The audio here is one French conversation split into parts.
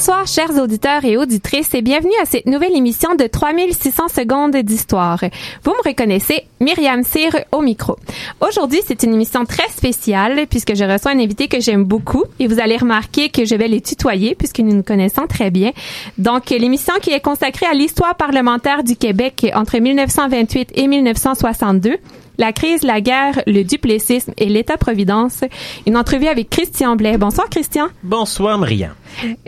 Bonsoir, chers auditeurs et auditrices, et bienvenue à cette nouvelle émission de 3600 secondes d'histoire. Vous me reconnaissez, Myriam Cyr au micro. Aujourd'hui, c'est une émission très spéciale puisque je reçois un invité que j'aime beaucoup et vous allez remarquer que je vais les tutoyer puisque nous nous connaissons très bien. Donc, l'émission qui est consacrée à l'histoire parlementaire du Québec entre 1928 et 1962 la crise, la guerre, le duplessisme et l'État-providence. Une entrevue avec Christian Blais. Bonsoir, Christian. Bonsoir, Myriam.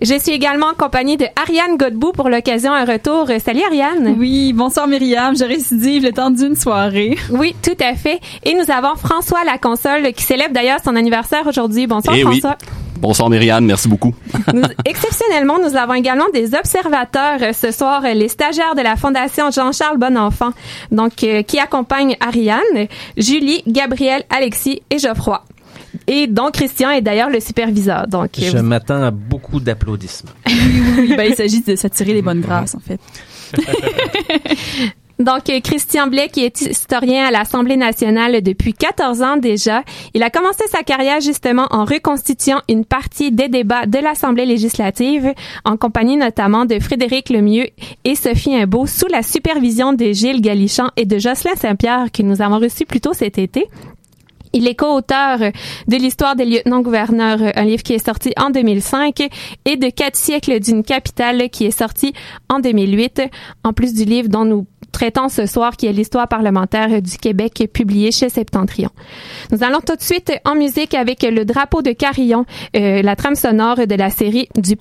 Je suis également en compagnie de Ariane Godbout pour l'occasion un retour. Salut Ariane. Oui, bonsoir Myriam. Je récidive le temps d'une soirée. Oui, tout à fait. Et nous avons François la console qui célèbre d'ailleurs son anniversaire aujourd'hui. Bonsoir Eh François. Bonsoir Myriam, merci beaucoup. Nous- exceptionnellement, nous avons également des observateurs euh, ce soir, euh, les stagiaires de la Fondation Jean-Charles Bonenfant, donc euh, qui accompagnent Ariane, Julie, Gabriel, Alexis et Geoffroy. Et donc Christian est d'ailleurs le superviseur. Donc Je vous- m'attends à beaucoup d'applaudissements. Oui, ben, il s'agit de s'attirer les bonnes grâces, en fait. Donc, Christian Blais, qui est historien à l'Assemblée nationale depuis 14 ans déjà, il a commencé sa carrière justement en reconstituant une partie des débats de l'Assemblée législative, en compagnie notamment de Frédéric Lemieux et Sophie Imbeau, sous la supervision de Gilles Galichan et de Jocelyn Saint-Pierre, que nous avons reçu plus tôt cet été. Il est co-auteur de l'histoire des lieutenants-gouverneurs, un livre qui est sorti en 2005, et de Quatre siècles d'une capitale, qui est sorti en 2008, en plus du livre dont nous traitons ce soir, qui est l'histoire parlementaire du Québec, publié chez Septentrion. Nous allons tout de suite en musique avec le drapeau de Carillon, euh, la trame sonore de la série du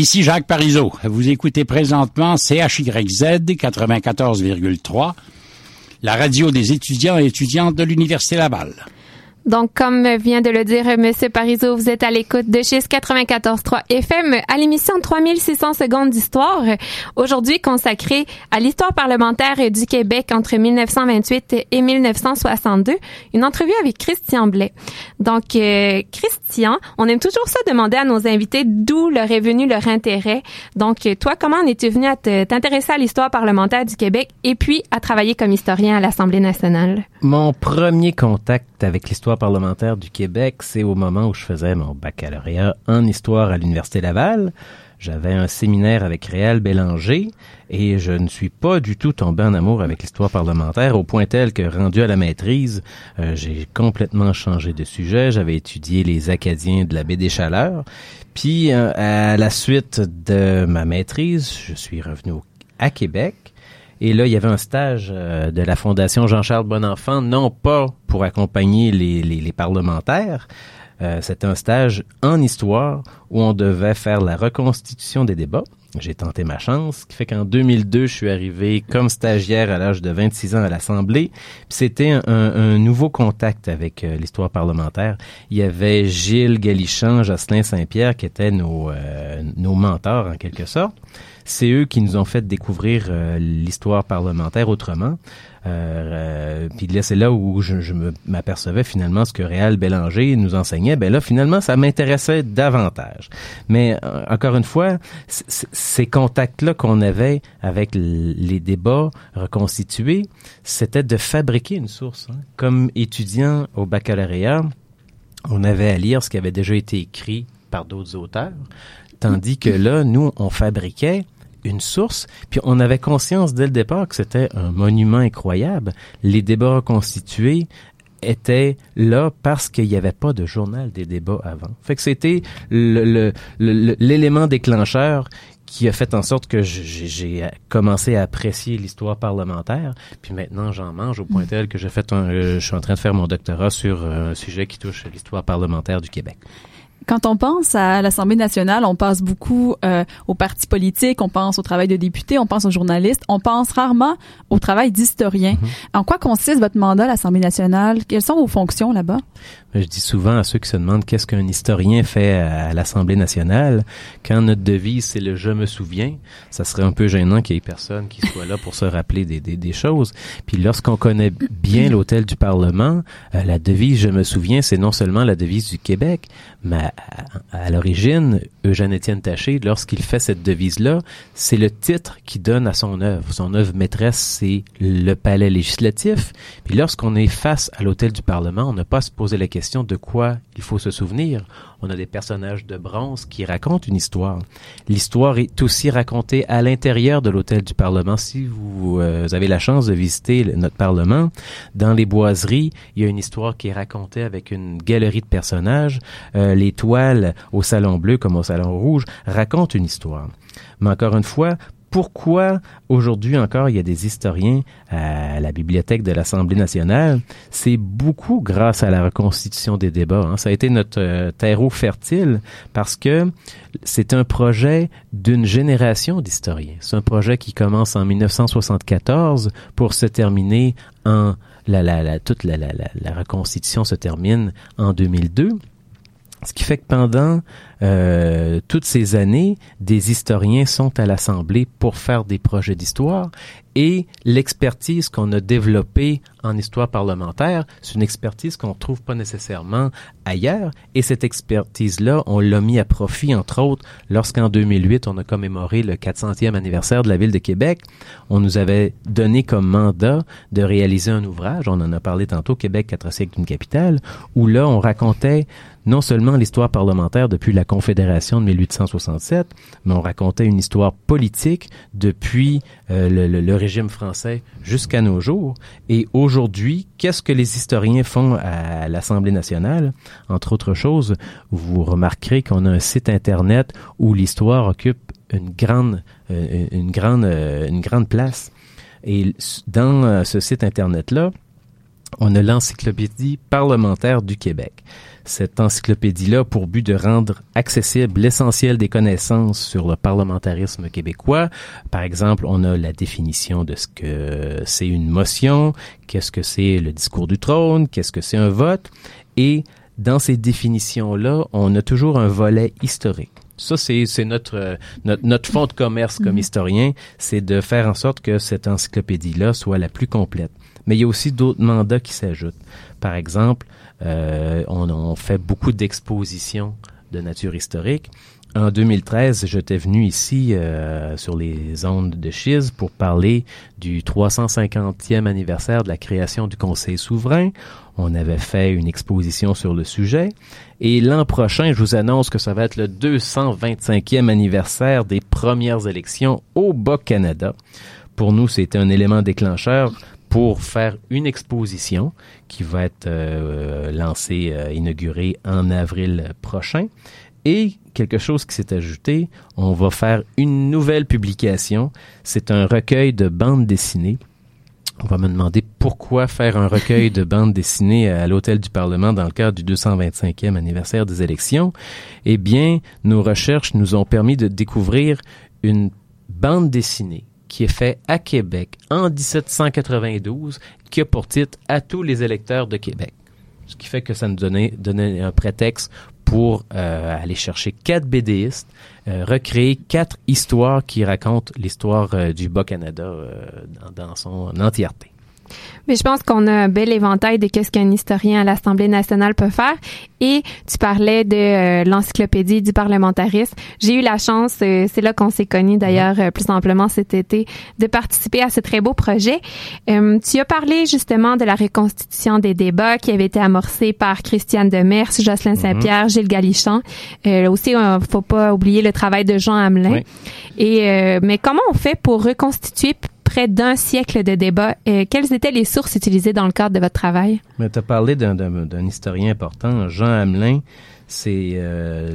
Ici Jacques Parizeau. Vous écoutez présentement CHYZ 94,3, la radio des étudiants et étudiantes de l'Université Laval. Donc, comme vient de le dire Monsieur Parizeau, vous êtes à l'écoute de chez 94.3 FM à l'émission 3600 secondes d'histoire, aujourd'hui consacrée à l'histoire parlementaire du Québec entre 1928 et 1962. Une entrevue avec Christian Blais. Donc, euh, Christian, on aime toujours ça demander à nos invités d'où leur est venu leur intérêt. Donc, toi, comment en es-tu venu à t'intéresser à l'histoire parlementaire du Québec et puis à travailler comme historien à l'Assemblée nationale? Mon premier contact avec l'histoire parlementaire du Québec, c'est au moment où je faisais mon baccalauréat en histoire à l'Université Laval. J'avais un séminaire avec Réal Bélanger et je ne suis pas du tout tombé en amour avec l'histoire parlementaire au point tel que rendu à la maîtrise, euh, j'ai complètement changé de sujet. J'avais étudié les Acadiens de la baie des Chaleurs. Puis euh, à la suite de ma maîtrise, je suis revenu à Québec. Et là, il y avait un stage euh, de la Fondation Jean-Charles Bonenfant, non pas pour accompagner les, parlementaires. Euh, C'était un stage en histoire où on devait faire la reconstitution des débats. J'ai tenté ma chance, ce qui fait qu'en 2002, je suis arrivé comme stagiaire à l'âge de 26 ans à l'Assemblée. C'était un nouveau contact avec euh, l'histoire parlementaire. Il y avait Gilles Galichan, Jocelyn Saint-Pierre qui étaient nos, euh, nos mentors en quelque sorte. C'est eux qui nous ont fait découvrir euh, l'histoire parlementaire autrement. Euh, euh, puis là, c'est là où je, m'apercevais finalement ce que Réal Bélanger nous enseignait. Ben là, finalement, ça m'intéressait davantage. Mais euh, encore une fois, ces contacts-là qu'on avait avec les débats reconstitués, c'était de fabriquer une source. hein. Comme étudiant au baccalauréat, on avait à lire ce qui avait déjà été écrit par d'autres auteurs, tandis que là, nous, on fabriquait une source, puis on avait conscience dès le départ que c'était un monument incroyable. Les débats reconstitués étaient là parce qu'il n'y avait pas de journal des débats avant. Fait que c'était l'élément déclencheur qui a fait en sorte que j'ai- j'ai commencé à apprécier l'histoire parlementaire. Puis maintenant, j'en mange au point tel que j'ai fait un, euh, je suis en train de faire mon doctorat sur euh, un sujet qui touche l'histoire parlementaire du Québec. Quand on pense à l'Assemblée nationale, on pense beaucoup euh, aux partis politiques, on pense au travail de députés, on pense aux journalistes, on pense rarement au travail d'historien. En quoi consiste votre mandat à l'Assemblée nationale? Quelles sont vos fonctions là-bas? Je dis souvent à ceux qui se demandent qu'est-ce qu'un historien fait à l'Assemblée nationale, quand notre devise c'est le je me souviens, ça serait un peu gênant qu'il y ait personne qui soit là pour se rappeler des, des, choses. Puis lorsqu'on connaît bien l'hôtel du Parlement, euh, la devise je me souviens, c'est non seulement la devise du Québec, mais à, l'origine, Eugène-Étienne Taché, lorsqu'il fait cette devise-là, c'est le titre qui donne à son œuvre. Son œuvre maîtresse, c'est le palais législatif. Puis lorsqu'on est face à l'hôtel du Parlement, on n'a pas à se poser la question de quoi il faut se souvenir. On a des personnages de bronze qui racontent une histoire. L'histoire est aussi racontée à l'intérieur de l'hôtel du Parlement. Si vous, euh, avez la chance de visiter notre Parlement, dans les boiseries, il y a une histoire qui est racontée avec une galerie de personnages. Euh, les toiles au Salon Bleu comme au Salon Rouge racontent une histoire. Mais encore une fois, pourquoi aujourd'hui encore il y a des historiens à la bibliothèque de l'Assemblée nationale, c'est beaucoup grâce à la reconstitution des débats. hein. Ça a été notre euh, terreau fertile parce que c'est un projet d'une génération d'historiens. C'est un projet qui commence en 1974 pour se terminer en la, la, la, toute la, la, la, reconstitution se termine en 2002. Ce qui fait que pendant euh, toutes ces années, des historiens sont à l'Assemblée pour faire des projets d'histoire et l'expertise qu'on a développée en histoire parlementaire, c'est une expertise qu'on trouve pas nécessairement ailleurs et cette expertise-là, on l'a mis à profit entre autres lorsqu'en 2008, on a commémoré le 400e anniversaire de la ville de Québec. On nous avait donné comme mandat de réaliser un ouvrage, on en a parlé tantôt, Québec, quatre siècles d'une capitale, où là, on racontait non seulement l'histoire parlementaire depuis la Confédération de 1867, mais on racontait une histoire politique depuis euh, le, régime français jusqu'à nos jours. Et aujourd'hui, qu'est-ce que les historiens font à l'Assemblée nationale? Entre autres choses, vous remarquerez qu'on a un site Internet où l'histoire occupe une grande, euh, une, grande, euh, une grande place. Et dans ce site Internet-là, on a l'Encyclopédie parlementaire du Québec. Cette encyclopédie-là pour but de rendre accessible l'essentiel des connaissances sur le parlementarisme québécois. Par exemple, on a la définition de ce que c'est une motion, qu'est-ce que c'est le discours du trône, qu'est-ce que c'est un vote. Et dans ces définitions-là, on a toujours un volet historique. Ça, c'est notre, notre notre fond de commerce comme historien, c'est de faire en sorte que cette encyclopédie-là soit la plus complète. Mais il y a aussi d'autres mandats qui s'ajoutent. Par exemple, euh, on, on fait beaucoup d'expositions de nature historique. En 2013, j'étais venu ici euh, sur les ondes de Chiz pour parler du 350e anniversaire de la création du Conseil souverain. On avait fait une exposition sur le sujet. Et l'an prochain, je vous annonce que ça va être le 225e anniversaire des premières élections au Bas-Canada. Pour nous, c'était un élément déclencheur pour faire une exposition qui va être euh, lancée, euh, inaugurée en avril prochain. Et quelque chose qui s'est ajouté, on va faire une nouvelle publication. C'est un recueil de bandes dessinées. On va me demander pourquoi faire un recueil de bandes dessinées à l'Hôtel du Parlement dans le cadre du 225e anniversaire des élections. Eh bien, nos recherches nous ont permis de découvrir une bande dessinée qui est faite à Québec en 1792, qui a pour titre À tous les électeurs de Québec. Ce qui fait que ça nous donnait, donnait un prétexte pour euh, aller chercher quatre BDistes, euh, recréer quatre histoires qui racontent l'histoire euh, du Bas-Canada dans son entièreté. Mais je pense qu'on a un bel éventail de qu'est-ce qu'un historien à l'Assemblée nationale peut faire. Et tu parlais de euh, l'encyclopédie du parlementarisme. J'ai eu la chance, euh, c'est là qu'on s'est connus d'ailleurs euh, plus amplement cet été, de participer à ce très beau projet. Tu as parlé justement de la reconstitution des débats qui avait été amorcée par Christiane Demers, Jocelyn Saint-Pierre, Gilles Galichon. Euh, aussi, faut pas oublier le travail de Jean Hamelin. Oui. Et euh, mais comment on fait pour reconstituer près d'un siècle de débats? Euh, quelles étaient les sources utilisées dans le cadre de votre travail? Tu as parlé d'un- historien important, Jean Hamelin. C'est euh,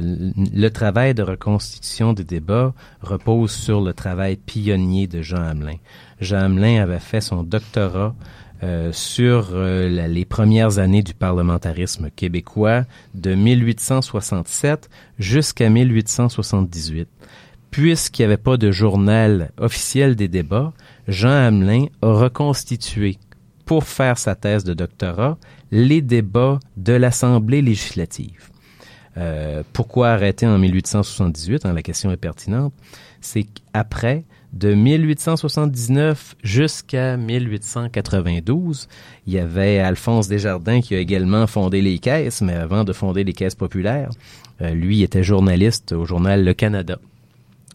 le travail de reconstitution des débats repose sur le travail pionnier de Jean Hamelin. Jean Hamelin avait fait son doctorat euh, sur les premières années du parlementarisme québécois de 1867 jusqu'à 1878. Puisqu'il n'y avait pas de journal officiel des débats, Jean Hamelin a reconstitué pour faire sa thèse de doctorat les débats de l'Assemblée législative. Euh, pourquoi arrêter en 1878 hein, La question est pertinente. C'est qu'après, de 1879 jusqu'à 1892, il y avait Alphonse Desjardins qui a également fondé les caisses, mais avant de fonder les caisses populaires, euh, lui était journaliste au journal Le Canada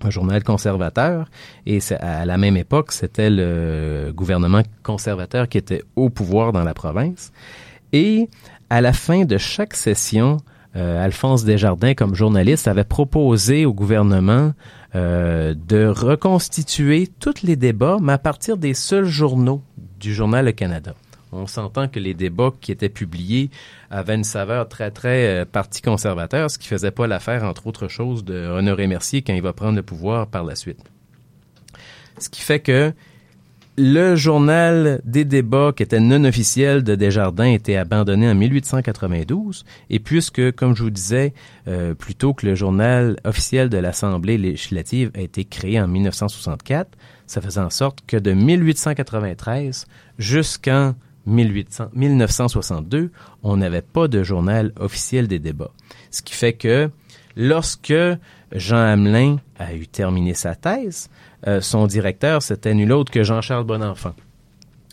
un journal conservateur et à la même époque, c'était le gouvernement conservateur qui était au pouvoir dans la province. Et à la fin de chaque session, euh, Alphonse Desjardins, comme journaliste, avait proposé au gouvernement euh, de reconstituer tous les débats, mais à partir des seuls journaux du journal Le Canada. On s'entend que les débats qui étaient publiés avaient une saveur très, très euh, parti conservateur, ce qui faisait pas l'affaire, entre autres choses, de Honoré Mercier quand il va prendre le pouvoir par la suite. Ce qui fait que le journal des débats qui était non officiel de Desjardins était abandonné en 1892 et puisque, comme je vous disais, euh, plutôt que le journal officiel de l'Assemblée législative a été créé en 1964, ça faisait en sorte que de 1893 jusqu'en 1800 1962, on n'avait pas de journal officiel des débats. Ce qui fait que lorsque Jean Hamelin a eu terminé sa thèse, euh, son directeur, c'était nul autre que Jean-Charles Bonenfant.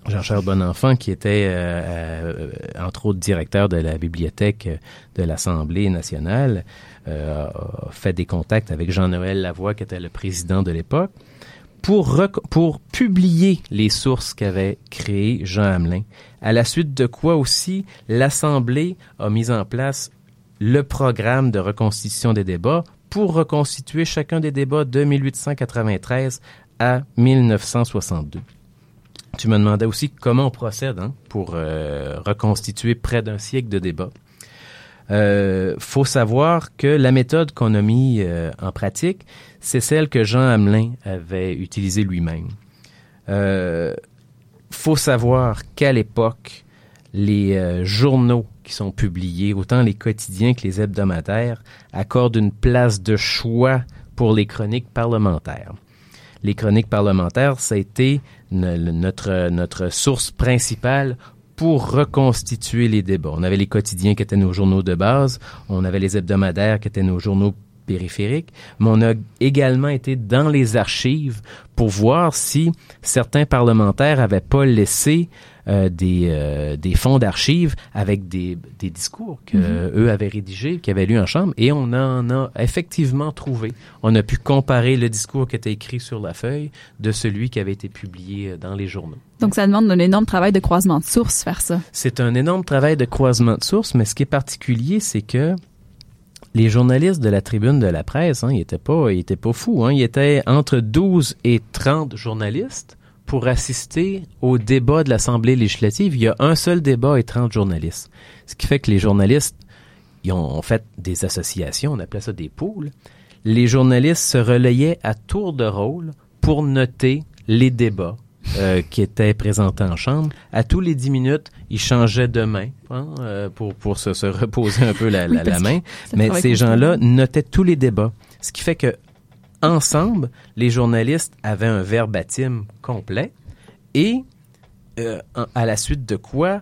Jean-Charles Bonenfant, qui était, euh, euh, entre autres, directeur de la bibliothèque de l'Assemblée nationale, a fait des contacts avec Jean-Noël Lavoie, qui était le président de l'époque, pour, publier les sources qu'avait créées Jean Hamelin. À la suite de quoi aussi, l'Assemblée a mis en place le programme de reconstitution des débats pour reconstituer chacun des débats de 1893 à 1962. Tu me demandais aussi comment on procède hein, pour euh, reconstituer près d'un siècle de débats. Euh, faut savoir que la méthode qu'on a mis euh, en pratique, c'est celle que Jean Hamelin avait utilisée lui-même. Euh, faut savoir qu'à l'époque, les euh, journaux qui sont publiés, autant les quotidiens que les hebdomadaires, accordent une place de choix pour les chroniques parlementaires. Les chroniques parlementaires, ça a été notre, notre source principale pour reconstituer les débats. On avait les quotidiens qui étaient nos journaux de base, on avait les hebdomadaires qui étaient nos journaux périphériques, mais on a également été dans les archives pour voir si certains parlementaires avaient pas laissé euh, des, euh, des fonds d'archives avec des, des discours que euh, eux avaient rédigés, qu'ils avaient lus en chambre, et on en a effectivement trouvé. On a pu comparer le discours qui était écrit sur la feuille de celui qui avait été publié euh, dans les journaux. Donc, ça demande un énorme travail de croisement de sources, faire ça. C'est un énorme travail de croisement de sources, mais ce qui est particulier, c'est que les journalistes de la tribune de la presse, hein, ils étaient pas, ils étaient pas fous. Hein, ils étaient entre 12 et 30 journalistes pour assister au débat de l'Assemblée législative. Il y a un seul débat et 30 journalistes. Ce qui fait que les journalistes, ils ont, ont fait des associations, on appelait ça des pools. Les journalistes se relayaient à tour de rôle pour noter les débats euh, qui étaient présentés en chambre. À tous les dix minutes, ils changeaient de main hein, euh, pour, pour se, se reposer un peu la, la, la parce main. Mais ces gens-là notaient tous les débats. Ce qui fait que ensemble, les journalistes avaient un verbatim complet et euh, à la suite de quoi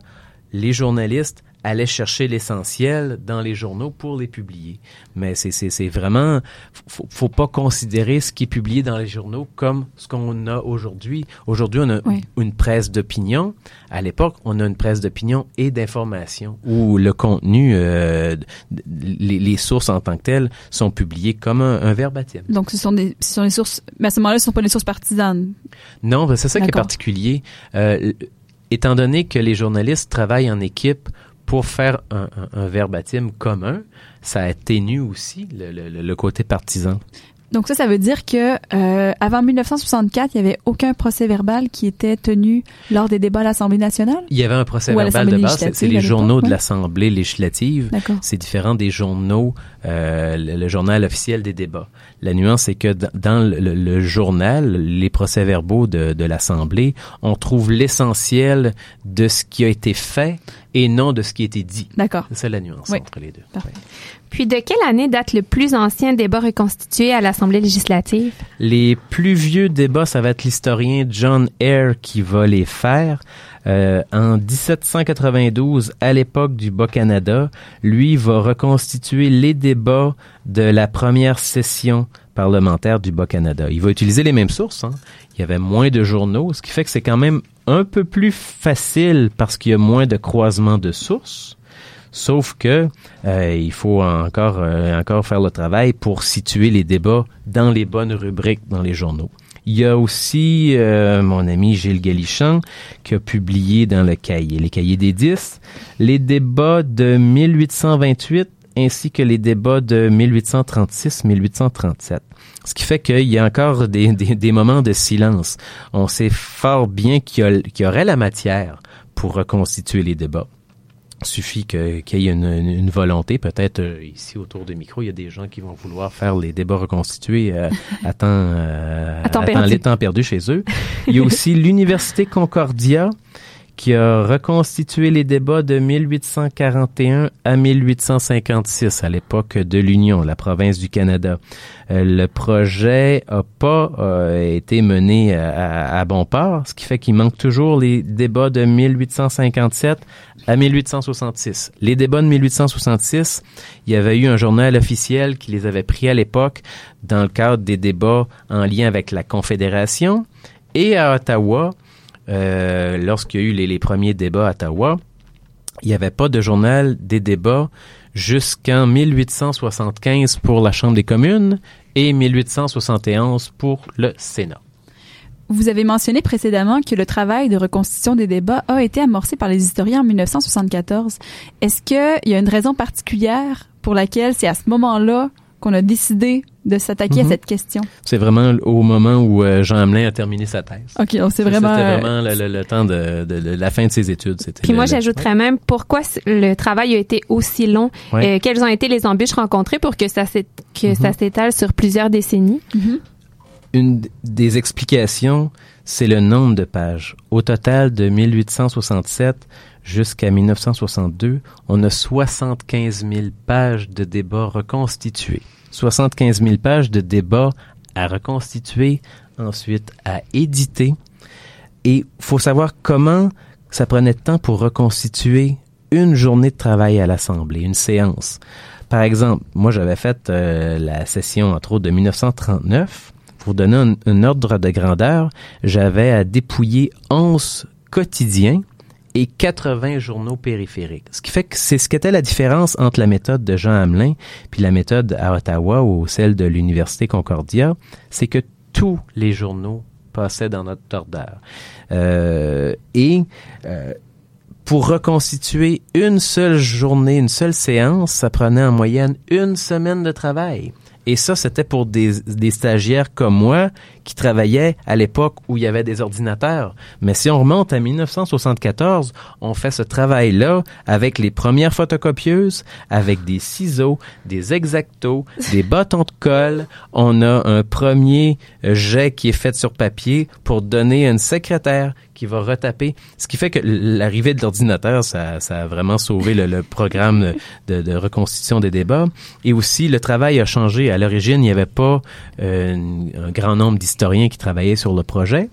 les journalistes allaient chercher l'essentiel dans les journaux pour les publier. Mais c'est, vraiment, faut, faut pas considérer ce qui est publié dans les journaux comme ce qu'on a aujourd'hui. Aujourd'hui, on a Oui. une presse d'opinion. À l'époque, on a une presse d'opinion et d'information où le contenu, euh, les, les sources en tant que telles sont publiées comme un, un verbatim. Donc, ce sont des, ce sont des sources, mais à ce moment-là, ce sont pas des sources partisanes. Non, c'est ça qui est particulier. Euh, étant donné que les journalistes travaillent en équipe pour faire un, un- un verbatim commun, ça atténue aussi le, le- le côté partisan. Donc ça, ça veut dire que euh, avant 1964, il y avait aucun procès verbal qui était tenu lors des débats à l'Assemblée nationale? Il y avait un procès verbal de base, c'est- les journaux de l'Assemblée législative. C'est différent des journaux, euh, le, le journal officiel des débats. La nuance, c'est que dans le, journal, les procès-verbaux de, de l'Assemblée, on trouve l'essentiel de ce qui a été fait et non de ce qui a été dit. D'accord. C'est ça la nuance Oui. entre les deux. Parfait. Puis de quelle année date le plus ancien débat reconstitué à l'Assemblée législative? Les plus vieux débats, ça va être l'historien John Eyre qui va les faire. Euh, en 1792, à l'époque du Bas-Canada, lui va reconstituer les débats de la première session parlementaire du Bas-Canada. Il va utiliser les mêmes sources. hein. Il y avait moins de journaux, ce qui fait que c'est quand même un peu plus facile parce qu'il y a moins de croisements de sources. Sauf que euh, il faut encore euh, encore faire le travail pour situer les débats dans les bonnes rubriques dans les journaux. Il y a aussi euh, mon ami Gilles Galichan qui a publié dans le cahier, les cahiers des 10, les débats de 1828 ainsi que les débats de 1836-1837. Ce qui fait qu'il y a encore des, des, des moments de silence. On sait fort bien qu'il y, a- qu'il y aurait la matière pour reconstituer les débats suffit qu'il y ait une, une- une volonté. Peut-être euh, ici autour du micro, il y a des gens qui vont vouloir faire les débats reconstitués euh, à temps, euh, À temps perdu. les temps perdus chez eux. Il y a aussi l'Université Concordia qui a reconstitué les débats de 1841 à 1856 à l'époque de l'Union, la province du Canada. Euh, le projet a pas euh, été mené à- à bon port, ce qui fait qu'il manque toujours les débats de 1857 à 1866. Les débats de 1866, il y avait eu un journal officiel qui les avait pris à l'époque dans le cadre des débats en lien avec la Confédération. Et à Ottawa, euh, lorsqu'il y a eu les, les premiers débats à Ottawa, il n'y avait pas de journal des débats jusqu'en 1875 pour la Chambre des communes et 1871 pour le Sénat. Vous avez mentionné précédemment que le travail de reconstitution des débats a été amorcé par les historiens en 1974. Est-ce qu'il y a une raison particulière pour laquelle c'est à ce moment-là qu'on a décidé de s'attaquer Mhm. à cette question? C'est vraiment au moment où euh, Jean Hamelin a terminé sa thèse. OK, donc c'est vraiment... C'était euh, vraiment le, le- le temps de, de- de la fin de ses études. Puis le- moi, le- j'ajouterais même pourquoi le travail a été aussi long. Ouais. Euh, quelles ont été les embûches rencontrées pour que ça Mhm. ça s'étale sur plusieurs décennies? mhm. Une des explications, c'est le nombre de pages. Au total, de 1867 jusqu'à 1962, on a 75 000 pages de débats reconstitués. 75 000 pages de débats à reconstituer, ensuite à éditer. Et faut savoir comment ça prenait de temps pour reconstituer une journée de travail à l'Assemblée, une séance. Par exemple, moi j'avais fait euh, la session entre autres de 1939. Pour donner un, un ordre de grandeur, j'avais à dépouiller 11 quotidiens et 80 journaux périphériques. Ce qui fait que c'est ce qu'était la différence entre la méthode de Jean Hamelin puis la méthode à Ottawa ou celle de l'Université Concordia, c'est que tous les journaux passaient dans notre ordre. Euh, et euh, pour reconstituer une seule journée, une seule séance, ça prenait en moyenne une semaine de travail. Et ça, c'était pour des stagiaires comme moi qui travaillaient à l'époque où il y avait des ordinateurs. Mais si on remonte à 1974, on fait ce travail-là avec les premières photocopieuses, avec des ciseaux, des exactos, des bâtons de colle. On a un premier jet qui est fait sur papier pour donner une secrétaire qui va retaper. Ce qui fait que l'arrivée de l'ordinateur, ça, ça a vraiment sauvé le, le programme de, de reconstitution des débats. Et aussi, le travail a changé. À l'origine, il n'y avait pas euh, un grand nombre d'historiens qui travaillaient sur le projet.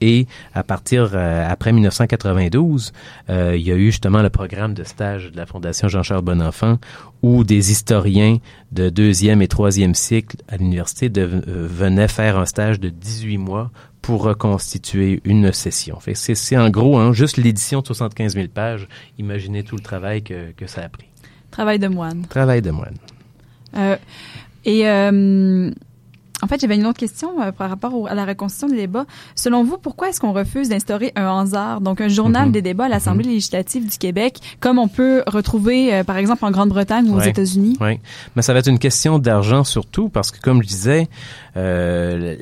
Et à partir euh, après 1992, euh, il y a eu justement le programme de stage de la Fondation Jean-Charles Bonenfant où des historiens de deuxième et troisième cycle à l'université euh, venaient faire un stage de 18 mois pour reconstituer une session. Fait c'est, en gros hein, juste l'édition de 75 000 pages. Imaginez tout le travail que, que ça a pris. Travail de moine. Travail de moine. Et en fait, j'avais une autre question euh, par rapport au- à la reconstitution des débats. Selon vous, pourquoi est-ce qu'on refuse d'instaurer un Hansard, donc un journal Mhm. des débats à l'Assemblée législative du Québec, comme on peut retrouver, euh, par exemple, en Grande-Bretagne ou aux Ouais. États-Unis? Oui, mais ça va être une question d'argent surtout parce que, comme je disais, euh,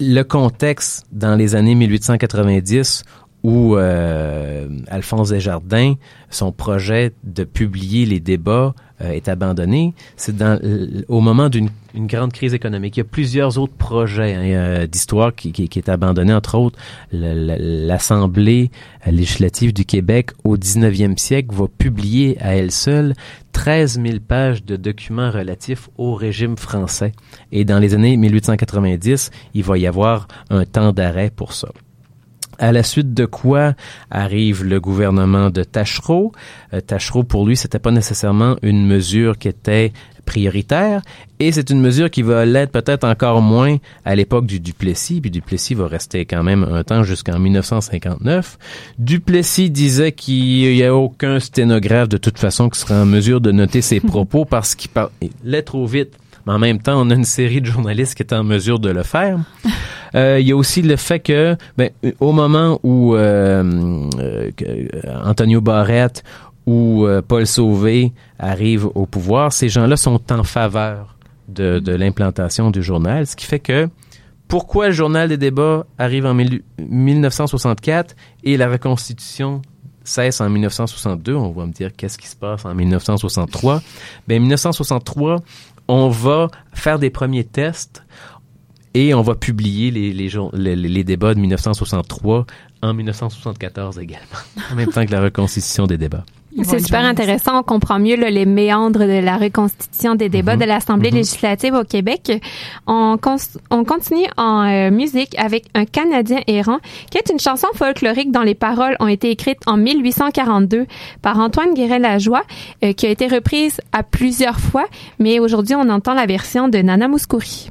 le contexte dans les années 1890 où euh, Alphonse Desjardins, son projet de publier les débats euh, est abandonné, c'est dans au moment d'une une grande crise économique. Il y a plusieurs autres projets hein, euh, d'histoire qui, qui, qui est abandonné, entre autres l'Assemblée législative du Québec au 19e siècle va publier à elle seule 13 000 pages de documents relatifs au régime français. Et dans les années 1890, il va y avoir un temps d'arrêt pour ça. À la suite de quoi arrive le gouvernement de Tachereau? Euh, Tachereau, pour lui, c'était pas nécessairement une mesure qui était prioritaire et c'est une mesure qui va l'être peut-être encore moins à l'époque du Duplessis, puis Duplessis va rester quand même un temps jusqu'en 1959. Duplessis disait qu'il n'y a aucun sténographe de toute façon qui serait en mesure de noter ses propos parce qu'il par- il allait trop vite. Mais en même temps, on a une série de journalistes qui étaient en mesure de le faire. Euh, il y a aussi le fait que, ben, au moment où euh, euh, Antonio Barrette ou euh, Paul Sauvé arrivent au pouvoir, ces gens-là sont en faveur de, de l'implantation du journal, ce qui fait que pourquoi le journal des débats arrive en mille- 1964 et la reconstitution cesse en 1962. On va me dire qu'est-ce qui se passe en 1963. Ben 1963, on va faire des premiers tests et on va publier les, les, débats de 1963 en 1974 également, en même temps que la reconstitution des débats. C'est super intéressant. On comprend mieux là, les méandres de la reconstitution des débats Mhm. de l'Assemblée Mhm. législative au Québec. On, on continue en euh, musique avec Un Canadien errant, qui est une chanson folklorique dont les paroles ont été écrites en 1842 par Antoine Guéret-Lajoie, euh, qui a été reprise à plusieurs fois, mais aujourd'hui on entend la version de Nana Mouskouri.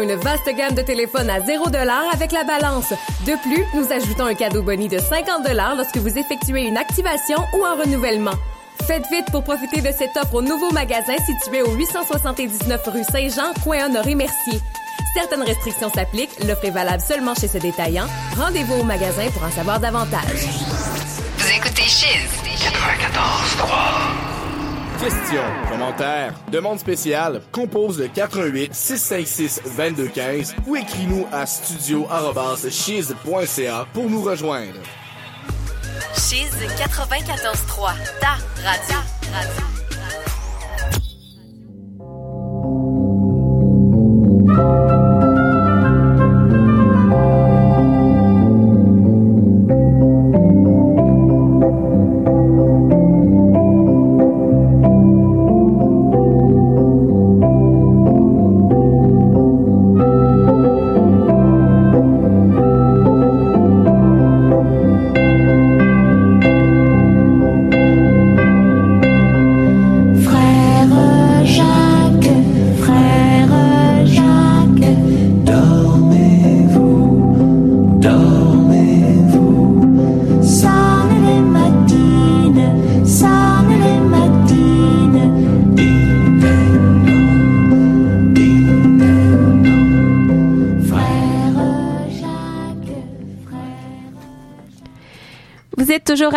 offrons une vaste gamme de téléphones à 0 avec la balance. De plus, nous ajoutons un cadeau boni de 50 lorsque vous effectuez une activation ou un renouvellement. Faites vite pour profiter de cette offre au nouveau magasin situé au 879 rue Saint-Jean, coin Honoré-Mercier. Certaines restrictions s'appliquent. L'offre est valable seulement chez ce détaillant. Rendez-vous au magasin pour en savoir davantage. Vous écoutez Chiz 94.3. Questions, commentaires, demandes spéciales, compose le 88 656 2215 ou écris-nous à studio@chiz.ca pour nous rejoindre. Chiz 94.3. Ta radio. radio. Frère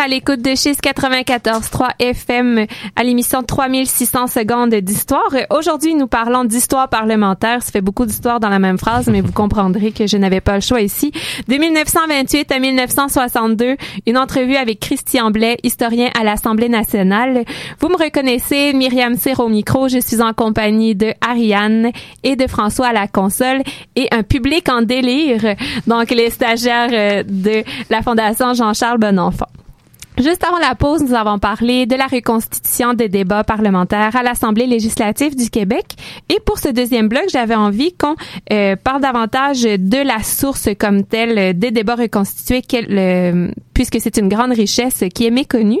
à l'écoute de Chiz 94.3 FM à l'émission 3600 secondes d'histoire. Aujourd'hui, nous parlons d'histoire parlementaire. Ça fait beaucoup d'histoire dans la même phrase, mais vous comprendrez que je n'avais pas le choix ici. De 1928 à 1962, une entrevue avec Christian Blais, historien à l'Assemblée nationale. Vous me reconnaissez, Myriam Cyr au micro. Je suis en compagnie de Ariane et de François à la console et un public en délire. Donc, les stagiaires euh, de la Fondation Jean-Charles Bonenfant. Juste avant la pause, nous avons parlé de la reconstitution des débats parlementaires à l'Assemblée législative du Québec. Et pour ce deuxième bloc, j'avais envie qu'on euh, parle davantage de la source comme telle des débats reconstitués, euh, puisque c'est une grande richesse qui est méconnue.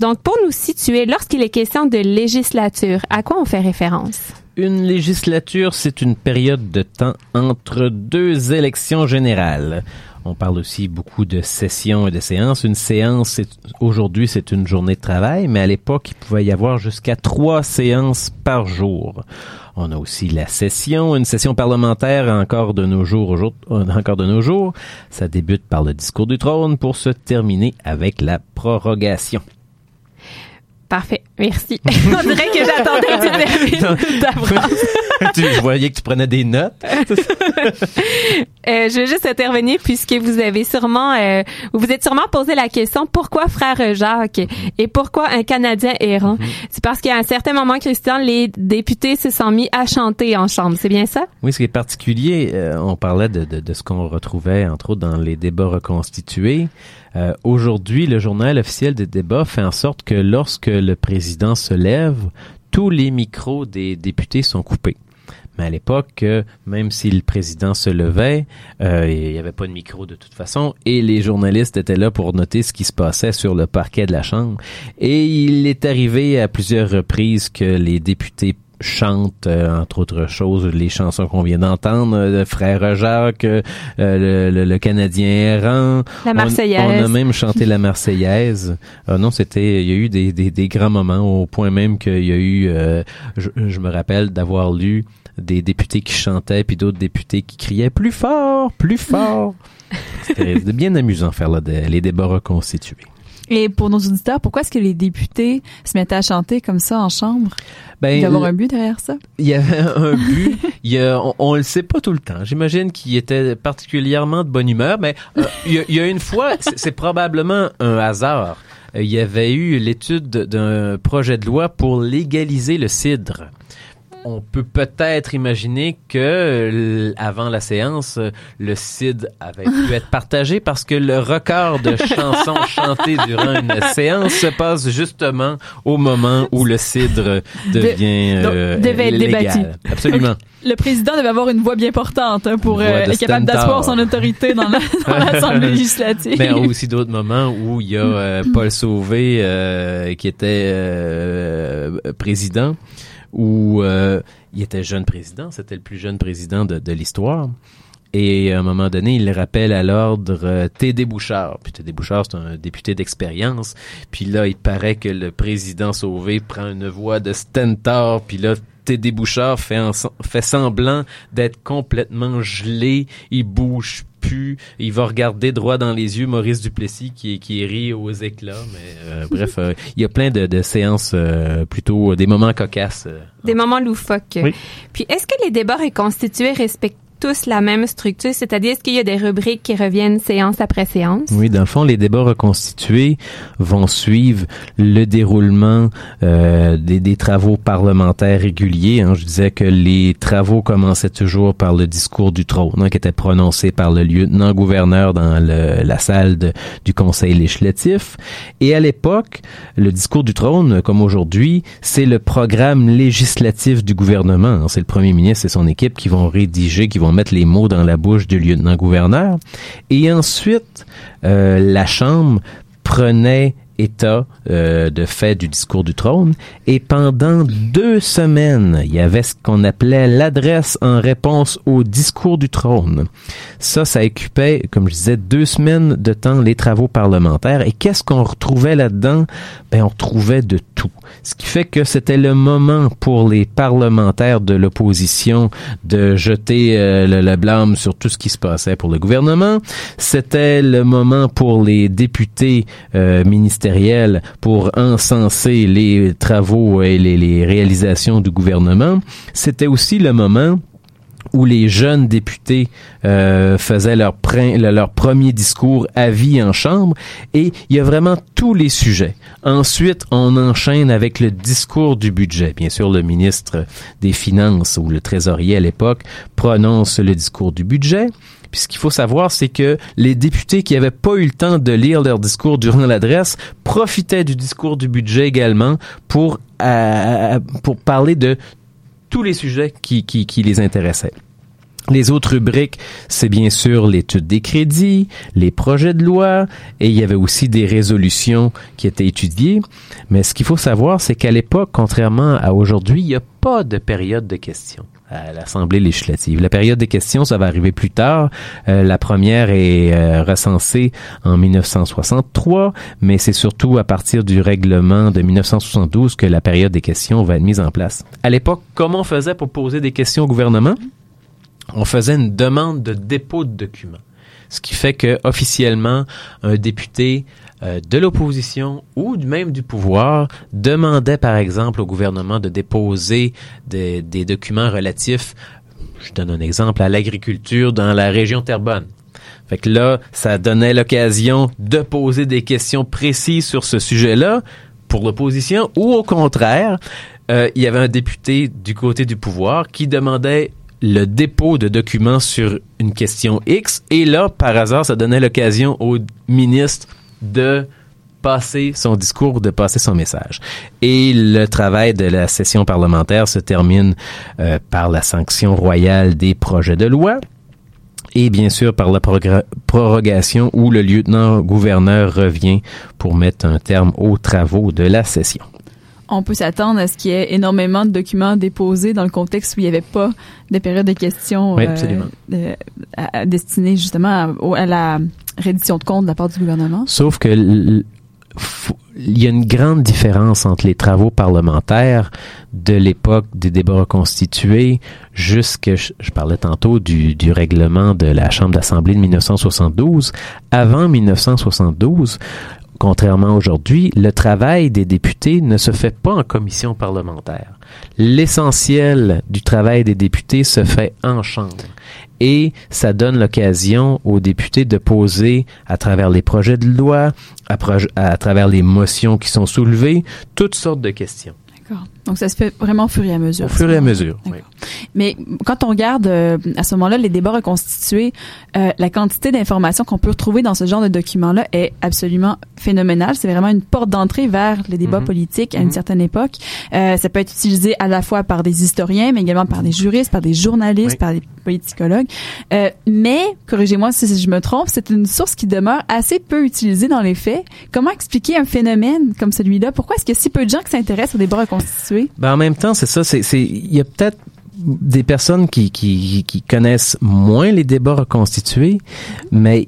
Donc, pour nous situer, lorsqu'il est question de législature, à quoi on fait référence? Une législature, c'est une période de temps entre deux élections générales. On parle aussi beaucoup de sessions et de séances. Une séance, aujourd'hui, c'est une journée de travail, mais à l'époque, il pouvait y avoir jusqu'à trois séances par jour. On a aussi la session, une session parlementaire encore de nos jours, euh, encore de nos jours. Ça débute par le discours du trône pour se terminer avec la prorogation. Parfait. Merci. On dirait que j'attendais que tu termines ta phrase. tu je voyais que tu prenais des notes. Euh, je veux juste intervenir puisque vous avez sûrement, euh, vous vous êtes sûrement posé la question pourquoi frère Jacques et pourquoi un Canadien errant? C'est parce qu'à un certain moment, Christian, les députés se sont mis à chanter en chambre. C'est bien ça? Oui, ce qui est particulier, euh, on parlait de, de, de ce qu'on retrouvait, entre autres, dans les débats reconstitués. Euh, Aujourd'hui, le journal officiel des débats fait en sorte que lorsque le président se lève, tous les micros des députés sont coupés. Mais à l'époque, euh, même si le président se levait, euh, il n'y avait pas de micro de toute façon, et les journalistes étaient là pour noter ce qui se passait sur le parquet de la Chambre. Et il est arrivé à plusieurs reprises que les députés chantent, euh, entre autres choses, les chansons qu'on vient d'entendre, euh, Frère Jacques, euh, le, le- le Canadien errant. La Marseillaise. On, a même chanté la Marseillaise. Euh, non, c'était, il y a eu des, des, des grands moments au point même qu'il y a eu, euh, je, je me rappelle d'avoir lu des députés qui chantaient puis d'autres députés qui criaient plus fort, plus fort. C'était bien amusant faire là, les débats reconstitués. Et pour nos auditeurs, pourquoi est-ce que les députés se mettaient à chanter comme ça en chambre? Ben, Il y le- un but derrière ça? Il y avait un but. Il y a, on, on le sait pas tout le temps. J'imagine qu'il était particulièrement de bonne humeur, mais euh, il, y a, il y a une fois, c'est c'est probablement un hasard. Euh, Il y avait eu l'étude d'un projet de loi pour légaliser le cidre. On peut peut-être imaginer que euh, avant la séance, euh, le cidre avait pu être partagé parce que le record de chansons chantées durant une séance se passe justement au moment où le cidre devient donc, euh, devait être légal. débattu. Absolument. Le président devait avoir une voix bien portante hein, pour euh, de être capable d'asseoir son autorité dans la- dans l'Assemblée législative. Mais il y a aussi d'autres moments où il y a euh, Paul Sauvé euh, qui était euh, président, où euh, il était jeune président, c'était le plus jeune président de, l'histoire. Et à un moment donné, il rappelle à l'ordre euh, T.D. Bouchard. Puis T.D. Bouchard, c'est un député d'expérience. Puis là, il paraît que le président Sauvé prend une voix de stentor. Puis là, T.D. Bouchard fait, fait semblant d'être complètement gelé. Il bouge plus. Il va regarder droit dans les yeux Maurice Duplessis qui, qui rit aux éclats. Mais euh, bref, euh, il y a plein de, de séances euh, plutôt des moments cocasses. euh. Des moments loufoques. Oui. Puis, est-ce que les débats reconstitués respectent tous la même structure? C'est-à-dire, est-ce qu'il y a des rubriques qui reviennent séance après séance? Oui, dans le fond, les débats reconstitués vont suivre le déroulement euh, des, des travaux parlementaires réguliers. hein. Je disais que les travaux commençaient toujours par le discours du trône, hein, qui était prononcé par le lieutenant-gouverneur dans le- la salle de- du Conseil législatif. Et à l'époque, le discours du trône, comme aujourd'hui, c'est le programme législatif du gouvernement. C'est le premier ministre et son équipe qui vont rédiger, qui vont mettre les mots dans la bouche du lieutenant-gouverneur. Et ensuite, euh, la Chambre prenait état euh, de fait du discours du trône et pendant deux semaines, il y avait ce qu'on appelait l'adresse en réponse au discours du trône. Ça, ça occupait, comme je disais, deux semaines de temps les travaux parlementaires. Et qu'est-ce qu'on retrouvait là-dedans? Ben, on retrouvait de tout. Ce qui fait que c'était le moment pour les parlementaires de l'opposition de jeter euh, le, blâme sur tout ce qui se passait pour le gouvernement. C'était le moment pour les députés euh, ministériels pour encenser les travaux et les, réalisations du gouvernement. C'était aussi le moment où les jeunes députés euh, faisaient leur premier discours à vie en chambre et il y a vraiment tous les sujets. Ensuite, on enchaîne avec le discours du budget. Bien sûr, le ministre des Finances ou le trésorier à l'époque prononce le discours du budget. Puis ce qu'il faut savoir, c'est que les députés qui n'avaient pas eu le temps de lire leur discours durant l'adresse profitaient du discours du budget également pour, euh, pour parler de tous les sujets qui, qui, qui les intéressaient. Les autres rubriques, c'est bien sûr l'étude des crédits, les projets de loi, et il y avait aussi des résolutions qui étaient étudiées. Mais ce qu'il faut savoir, c'est qu'à l'époque, contrairement à aujourd'hui, il n'y a pas de période de questions. À l'Assemblée législative. La période des questions, ça va arriver plus tard. Euh, la première est euh, recensée en 1963, mais c'est surtout à partir du règlement de 1972 que la période des questions va être mise en place. À l'époque, comment on faisait pour poser des questions au gouvernement? On faisait une demande de dépôt de documents. Ce qui fait que officiellement, un député euh, de l'opposition ou même du pouvoir demandait par exemple au gouvernement de déposer des, documents relatifs, je donne un exemple, à l'agriculture dans la région Terrebonne. Fait que là, ça donnait l'occasion de poser des questions précises sur ce sujet-là pour l'opposition ou au contraire, euh, il y avait un député du côté du pouvoir qui demandait le dépôt de documents sur une question X et là, par hasard, ça donnait l'occasion au ministre de passer son discours, de passer son message. Et le travail de la session parlementaire se termine euh, par la sanction royale des projets de loi et bien sûr par la prorogation où le lieutenant-gouverneur revient pour mettre un terme aux travaux de la session on peut s'attendre à ce qu'il y ait énormément de documents déposés dans le contexte où il n'y avait pas de période de questions oui, euh, destinées justement à, la reddition de comptes de la part du gouvernement? Sauf que il y a une grande différence entre les travaux parlementaires de l'époque des débats reconstitués jusqu'à, je, parlais tantôt du règlement de la Chambre d'Assemblée de 1972. Avant 1972, Contrairement aujourd'hui, le travail des députés ne se fait pas en commission parlementaire. L'essentiel du travail des députés se fait en chambre. Et ça donne l'occasion aux députés de poser, à travers les projets de loi, à, à travers les motions qui sont soulevées, toutes sortes de questions. Donc, ça se fait vraiment au fur et à mesure. Au fur et à mesure, oui. Mais quand on regarde euh, à ce moment-là les débats reconstitués, euh, la quantité d'informations qu'on peut retrouver dans ce genre de documents-là est absolument phénoménale. C'est vraiment une porte d'entrée vers les débats mhm. politiques à une mhm. certaine époque. Euh, ça peut être utilisé à la fois par des historiens, mais également par des juristes, par des journalistes, par des politicologues. Euh, mais, corrigez-moi si je me trompe, c'est une source qui demeure assez peu utilisée dans les faits. Comment expliquer un phénomène comme celui-là? Pourquoi est-ce qu'il y a si peu de gens qui s'intéressent aux débats reconstitués? Ben, en même temps, c'est ça. Il y a peut-être des personnes qui, qui, qui connaissent moins les débats reconstitués, mais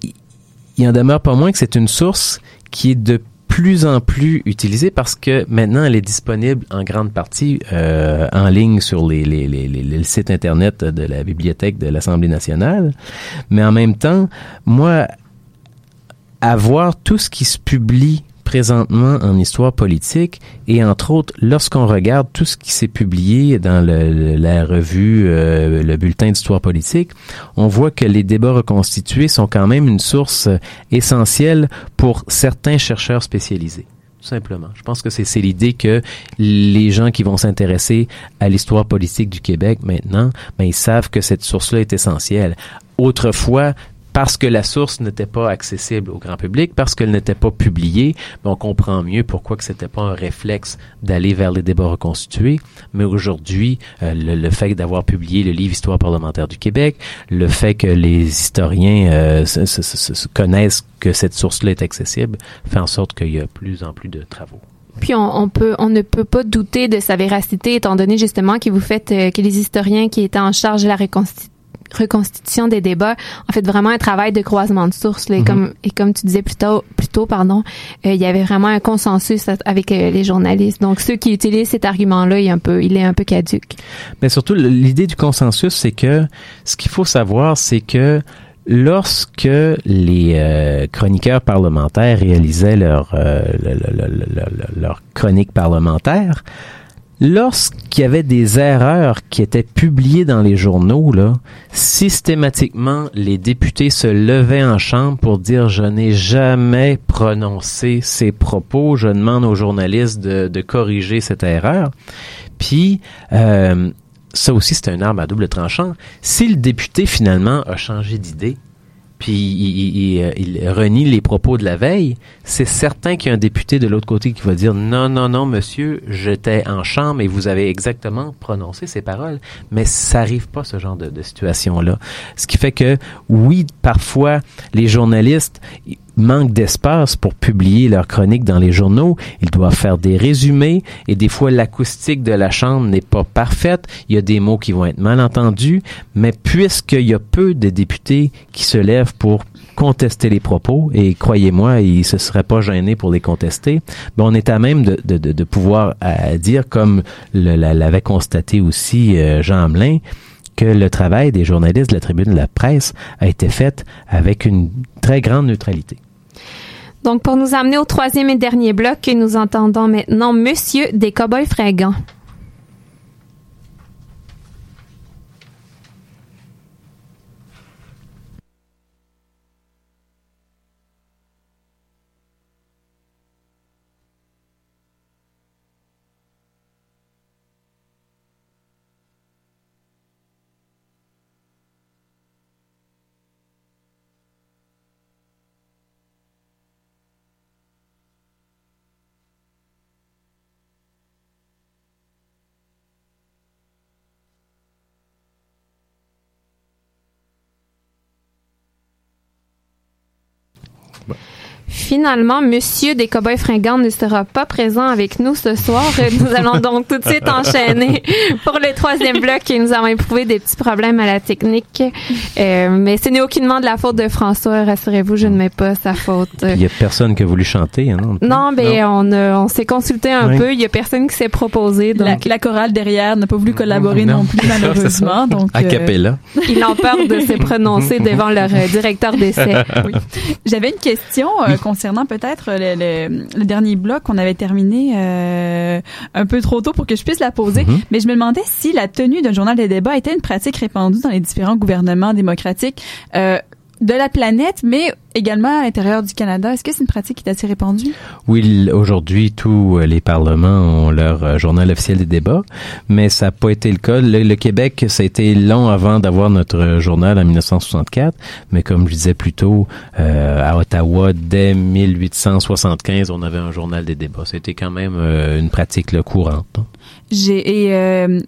il en demeure pas moins que c'est une source qui est de plus en plus utilisée parce que maintenant elle est disponible en grande partie euh, en ligne sur les, les, les, les, sites internet de la bibliothèque de l'Assemblée nationale. Mais en même temps, moi, avoir tout ce qui se publie présentement en histoire politique et entre autres lorsqu'on regarde tout ce qui s'est publié dans la revue euh, le bulletin d'histoire politique on voit que les débats reconstitués sont quand même une source essentielle pour certains chercheurs spécialisés simplement. Je pense que c'est l'idée que les gens qui vont s'intéresser à l'histoire politique du Québec maintenant, ben, ils savent que cette source-là est essentielle. Autrefois, parce que la source n'était pas accessible au grand public, parce qu'elle n'était pas publiée, on comprend mieux pourquoi que c'était pas un réflexe d'aller vers les débats reconstitués. Mais aujourd'hui, euh, le, fait d'avoir publié le livre Histoire parlementaire du Québec, le fait que les historiens euh, se, connaissent que cette source-là est accessible, fait en sorte qu'il y a plus en plus de travaux. Puis on, on, peut, on ne peut pas douter de sa véracité, étant donné justement que vous faites, euh, que les historiens qui étaient en charge de la reconstitution reconstitution des débats, en fait vraiment un travail de croisement de sources. Là, et, mhm. comme, et comme tu disais plus tôt, plus tôt pardon, euh, il y avait vraiment un consensus avec euh, les journalistes. Donc ceux qui utilisent cet argument-là, il est un peu, il est un peu caduque. Mais surtout l'idée du consensus, c'est que ce qu'il faut savoir, c'est que lorsque les euh, chroniqueurs parlementaires réalisaient leur, leur chronique parlementaire, Lorsqu'il y avait des erreurs qui étaient publiées dans les journaux, là, systématiquement, les députés se levaient en chambre pour dire je n'ai jamais prononcé ces propos, je demande aux journalistes de, de corriger cette erreur. Puis, euh, ça aussi, c'est un arme à double tranchant. Si le député, finalement, a changé d'idée, puis il, il, renie les propos de la veille, c'est certain qu'il y a un député de l'autre côté qui va dire non, non, non, monsieur, j'étais en chambre et vous avez exactement prononcé ces paroles. Mais ça arrive pas, ce genre de, de situation-là. Ce qui fait que, oui, parfois, les journalistes, manquent d'espace pour publier leurs chroniques dans les journaux. Ils doivent faire des résumés et des fois l'acoustique de la chambre n'est pas parfaite. Il y a des mots qui vont être mal entendus, mais puisqu'il y a peu de députés qui se lèvent pour contester les propos, et croyez-moi, ils se seraient pas gênés pour les contester, ben on est à même de, de, de, pouvoir euh, dire, comme l'avait constaté aussi euh, Jean Hamelin, que le travail des journalistes de la tribune de la presse a été fait avec une très grande neutralité. Donc, pour nous amener au troisième et dernier bloc, nous entendons maintenant Monsieur des Cowboys fringants. Finalement, Monsieur des Cowboys fringants ne sera pas présent avec nous ce soir. Euh, Nous allons donc tout de suite enchaîner pour le troisième bloc et nous avons éprouvé des petits problèmes à la technique. Euh, mais ce n'est aucunement de la faute de François, rassurez-vous, je ne mets pas sa faute. Il y a personne qui a voulu chanter, hein, non? Non, ben on, s'est consulté un Oui. peu. Il y a personne qui s'est proposé, La, donc la chorale derrière n'a pas voulu collaborer non, Non. plus, malheureusement. donc, A euh, cappella. ils ont peur de se prononcer devant leur euh, directeur d'essai. Oui. J'avais une question euh, concernant peut-être le, le- le dernier bloc qu'on avait terminé euh, un peu trop tôt pour que je puisse la poser. Mhm. Mais je me demandais si la tenue d'un journal de débat était une pratique répandue dans les différents gouvernements démocratiques euh, de la planète, mais également à l'intérieur du Canada. Est-ce que c'est une pratique qui est assez répandue? Oui, aujourd'hui, tous euh, les parlements ont leur euh, journal officiel des débats, mais ça n'a pas été le cas. Le, le Québec, ça a été long avant d'avoir notre euh, journal en 1964, mais comme je disais plus tôt, euh, à Ottawa, dès 1875, on avait un journal des débats. C'était quand même euh, une pratique là, courante. hein. J'ai et euh,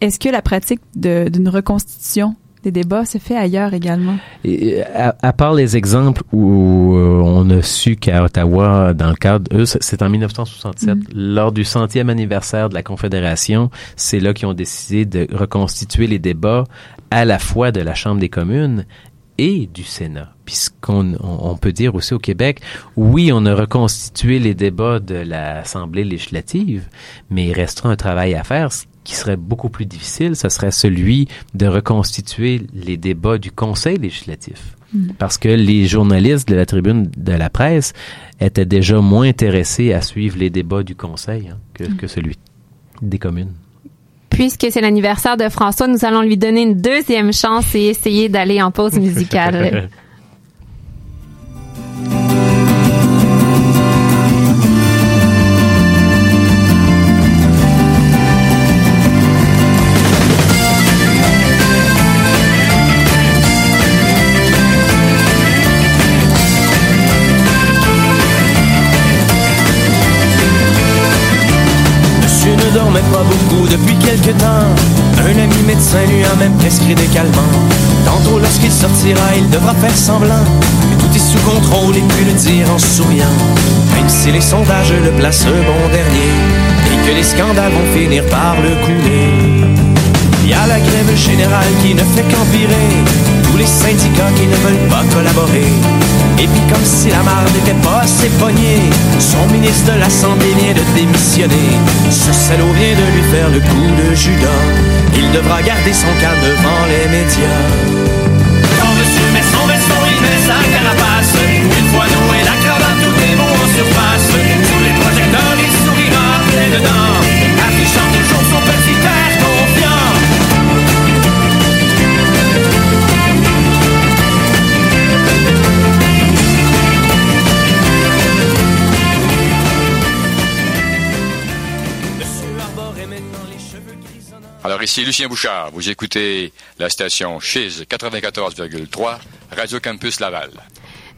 est-ce que la pratique de- d'une reconstitution des débats se fait ailleurs également? Et, à, à part les exemples où euh, on a su qu'à Ottawa, dans le cadre, eux, c'est- en 1967, Mhm. lors du centième anniversaire de la Confédération, c'est là qu'ils ont décidé de reconstituer les débats à la fois de la Chambre des communes et du Sénat. Puisqu'on on, peut dire aussi au Québec, oui, on a reconstitué les débats de l'Assemblée législative, mais il restera un travail à faire qui serait beaucoup plus difficile, ce serait celui de reconstituer les débats du Conseil législatif. Parce que les journalistes de la tribune de la presse étaient déjà moins intéressés à suivre les débats du Conseil hein, que, que celui des communes. Puisque c'est l'anniversaire de François, nous allons lui donner une deuxième chance et essayer d'aller en pause musicale. Tantôt, lorsqu'il sortira, il devra faire semblant que tout est sous contrôle et puis le dire en souriant. Même si les sondages le placent bon dernier et que les scandales vont finir par le couler. Il y a la grève générale qui ne fait qu'empirer. Tous les syndicats qui ne veulent pas collaborer. Et puis comme si la marde n'était pas assez pognée, son ministre de l'Assemblée vient de démissionner. Ce salaud vient de lui faire le coup de Judas. Il devra garder son calme devant les médias. Quand monsieur met son veston, il met sa carapace. Une fois noué la cravate, ici Lucien Bouchard, vous écoutez la station Chiz 94,3 Radio Campus Laval.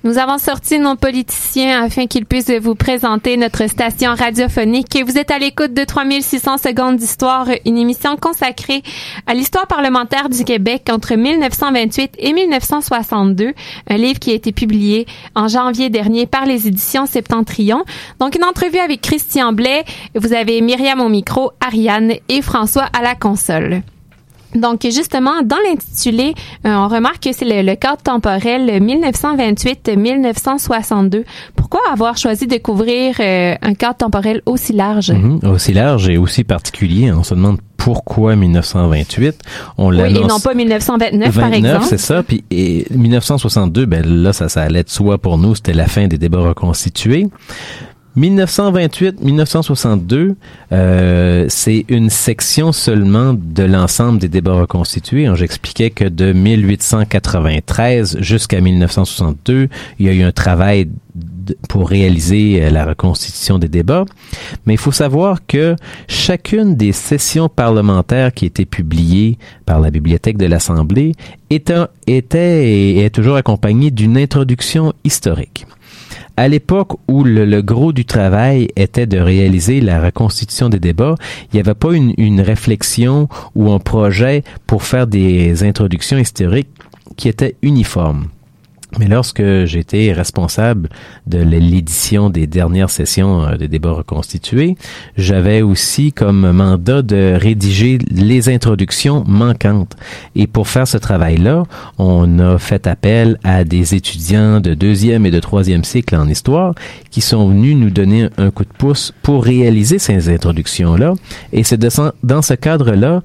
Nous avons sorti nos politiciens afin qu'ils puissent vous présenter notre station radiophonique. Vous êtes à l'écoute de 3600 secondes d'histoire, une émission consacrée à l'histoire parlementaire du Québec entre 1928 et 1962, un livre qui a été publié en janvier dernier par les éditions Septentrion. Donc une entrevue avec Christian Blais, vous avez Myriam au micro, Ariane et François à la console. Donc, justement, dans l'intitulé, euh, on remarque que c'est le, le cadre temporel 1928-1962. Pourquoi avoir choisi de couvrir euh, un cadre temporel aussi large? Mhm, aussi large et aussi particulier. On se demande pourquoi 1928. On Oui, et non pas 1929, par 29, exemple. c'est ça. Puis et 1962, ben là, ça, ça allait de soi pour nous. C'était la fin des débats reconstitués. 1928-1962, euh, c'est une section seulement de l'ensemble des débats reconstitués. hein. J'expliquais que de 1893 jusqu'à 1962, il y a eu un travail pour réaliser euh, la reconstitution des débats. Mais il faut savoir que chacune des sessions parlementaires qui étaient publiées par la Bibliothèque de l'Assemblée était, était et est toujours accompagnée d'une introduction historique. À l'époque où le, gros du travail était de réaliser la reconstitution des débats, il n'y avait pas une réflexion ou un projet pour faire des introductions historiques qui étaient uniformes. Mais lorsque j'étais responsable de l'édition des dernières sessions euh, des débats reconstitués, j'avais aussi comme mandat de rédiger les introductions manquantes. Et pour faire ce travail-là, on a fait appel à des étudiants de deuxième et de troisième cycle en histoire qui sont venus nous donner un coup de pouce pour réaliser ces introductions-là. Et c'est dans ce cadre-là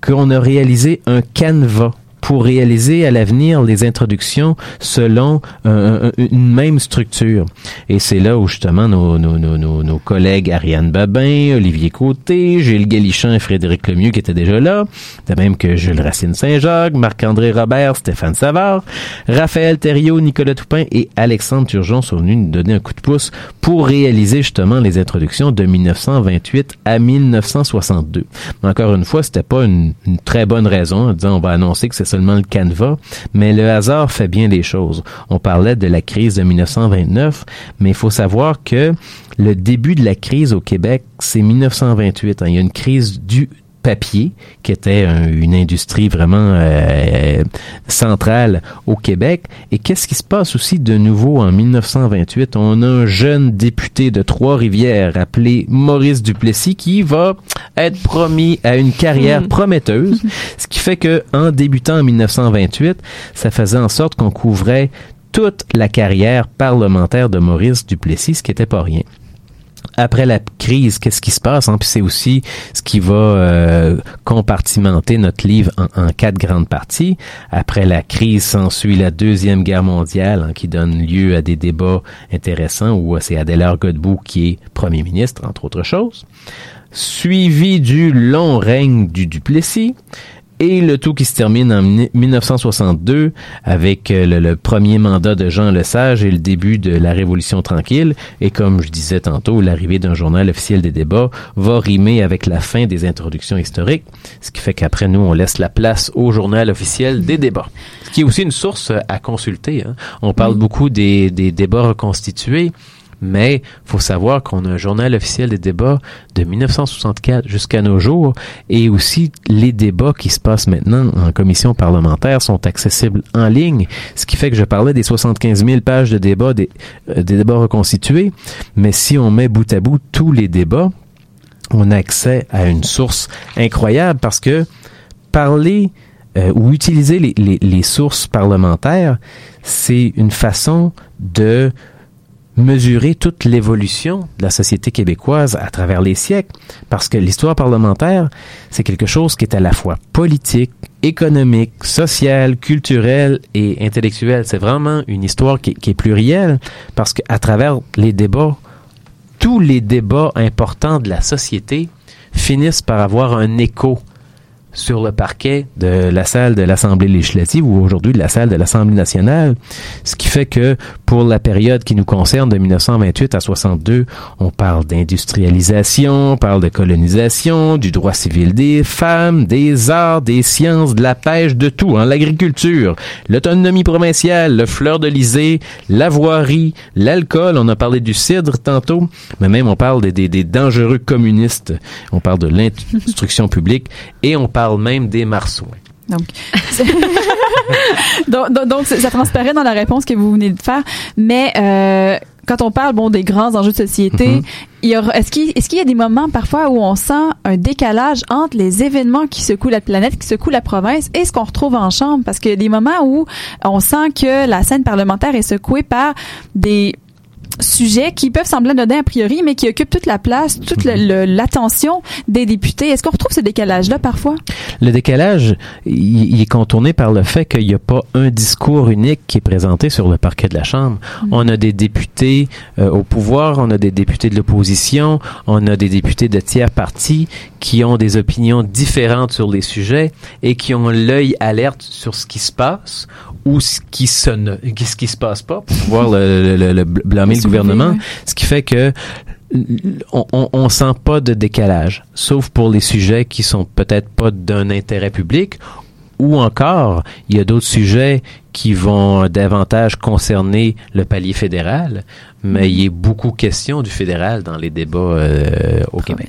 qu'on a réalisé un canevas pour réaliser à l'avenir les introductions selon une même structure. Et c'est là où justement nos, nos, nos, nos, collègues Ariane Babin, Olivier Côté, Gilles Galichan et Frédéric Lemieux qui étaient déjà là, de même que Jules Racine Saint-Jacques, Marc-André Robert, Stéphane Savard, Raphaël Thériault, Nicolas Toupin et Alexandre Turgeon sont venus nous donner un coup de pouce pour réaliser justement les introductions de 1928 à 1962. Mais encore une fois, c'était pas une, une très bonne raison disant on va annoncer que c'est seulement le canevas, mais le hasard fait bien les choses. On parlait de la crise de 1929, mais il faut savoir que le début de la crise au Québec, c'est 1928. hein. Il y a une crise du papier, qui était un- une industrie vraiment euh, centrale au Québec. Et qu'est-ce qui se passe aussi de nouveau en 1928? On a un jeune député de Trois-Rivières appelé Maurice Duplessis qui va être promis à une carrière Hmm. prometteuse, ce qui fait que en débutant en 1928, ça faisait en sorte qu'on couvrait toute la carrière parlementaire de Maurice Duplessis, ce qui n'était pas rien après la crise, qu'est-ce qui se passe? hein? Puis c'est aussi ce qui va euh, compartimenter notre livre en, quatre grandes parties. Après la crise s'ensuit la Deuxième Guerre mondiale hein, qui donne lieu à des débats intéressants où c'est Adélard Godbout qui est premier ministre, entre autres choses. Suivi du long règne du Duplessis. Et le tout qui se termine en 1962 avec euh, le, le premier mandat de Jean Lesage et le début de la Révolution tranquille. Et comme je disais tantôt, l'arrivée d'un journal officiel des débats va rimer avec la fin des introductions historiques, ce qui fait qu'après nous, on laisse la place au journal officiel des débats. Ce qui est aussi une source à consulter. hein. On parle beaucoup des, des débats reconstitués. Mais faut savoir qu'on a un journal officiel des débats de 1964 jusqu'à nos jours. Et aussi les débats qui se passent maintenant en commission parlementaire sont accessibles en ligne, ce qui fait que je parlais des 75 000 pages de débats, des, euh, des débats reconstitués, mais si on met bout à bout tous les débats, on a accès à une source incroyable parce que parler euh, ou utiliser les sources parlementaires, c'est une façon de mesurer toute l'évolution de la société québécoise à travers les siècles, parce que l'histoire parlementaire, c'est quelque chose qui est à la fois politique, économique, social, culturel et intellectuel. C'est vraiment une histoire qui, qui est plurielle, parce qu'à travers les débats, tous les débats importants de la société finissent par avoir un écho sur le parquet de la salle de l'Assemblée législative ou aujourd'hui de la salle de l'Assemblée nationale. Ce qui fait que pour la période qui nous concerne de 1928 à 62, on parle d'industrialisation, on parle de colonisation, du droit civil des femmes, des arts, des sciences, de la pêche, de tout, hein, l'agriculture, l'autonomie provinciale, le fleur de lysée, la voirie, l'alcool, on a parlé du cidre tantôt, mais même on parle des, des, des dangereux communistes, on parle de l'instruction publique et on parle même des marsouins. Donc, donc, ça transparaît dans la réponse que vous venez de faire. Mais euh, quand on parle bon des grands enjeux de société, Mhm. est-ce qu'il est-ce qu'il y a des moments parfois où on sent un décalage entre les événements qui secouent la planète, qui secouent la province, et ce qu'on retrouve en chambre? Parce qu'il y a des moments où on sent que la scène parlementaire est secouée par des sujets qui peuvent sembler anodins a priori, mais qui occupent toute la place, toute le- l'attention des députés. Est-ce qu'on retrouve ce décalage-là parfois? Le décalage, il, il est contourné par le fait qu'il n'y a pas un discours unique qui est présenté sur le parquet de la Chambre. On a des députés euh, au pouvoir, on a des députés de l'opposition, on a des députés de tiers partis qui ont des opinions différentes sur les sujets et qui ont l'œil alerte sur ce qui se passe ou ce qui se ne, ce qui se passe pas pour pouvoir le, le- le- le blâmer le gouvernement. Ce qui fait que on, on, on sent pas de décalage, sauf pour les sujets qui sont peut-être pas d'un intérêt public, ou encore, il y a d'autres sujets qui vont davantage concerner le palier fédéral, mais il y a beaucoup question du fédéral dans les débats euh, au Québec.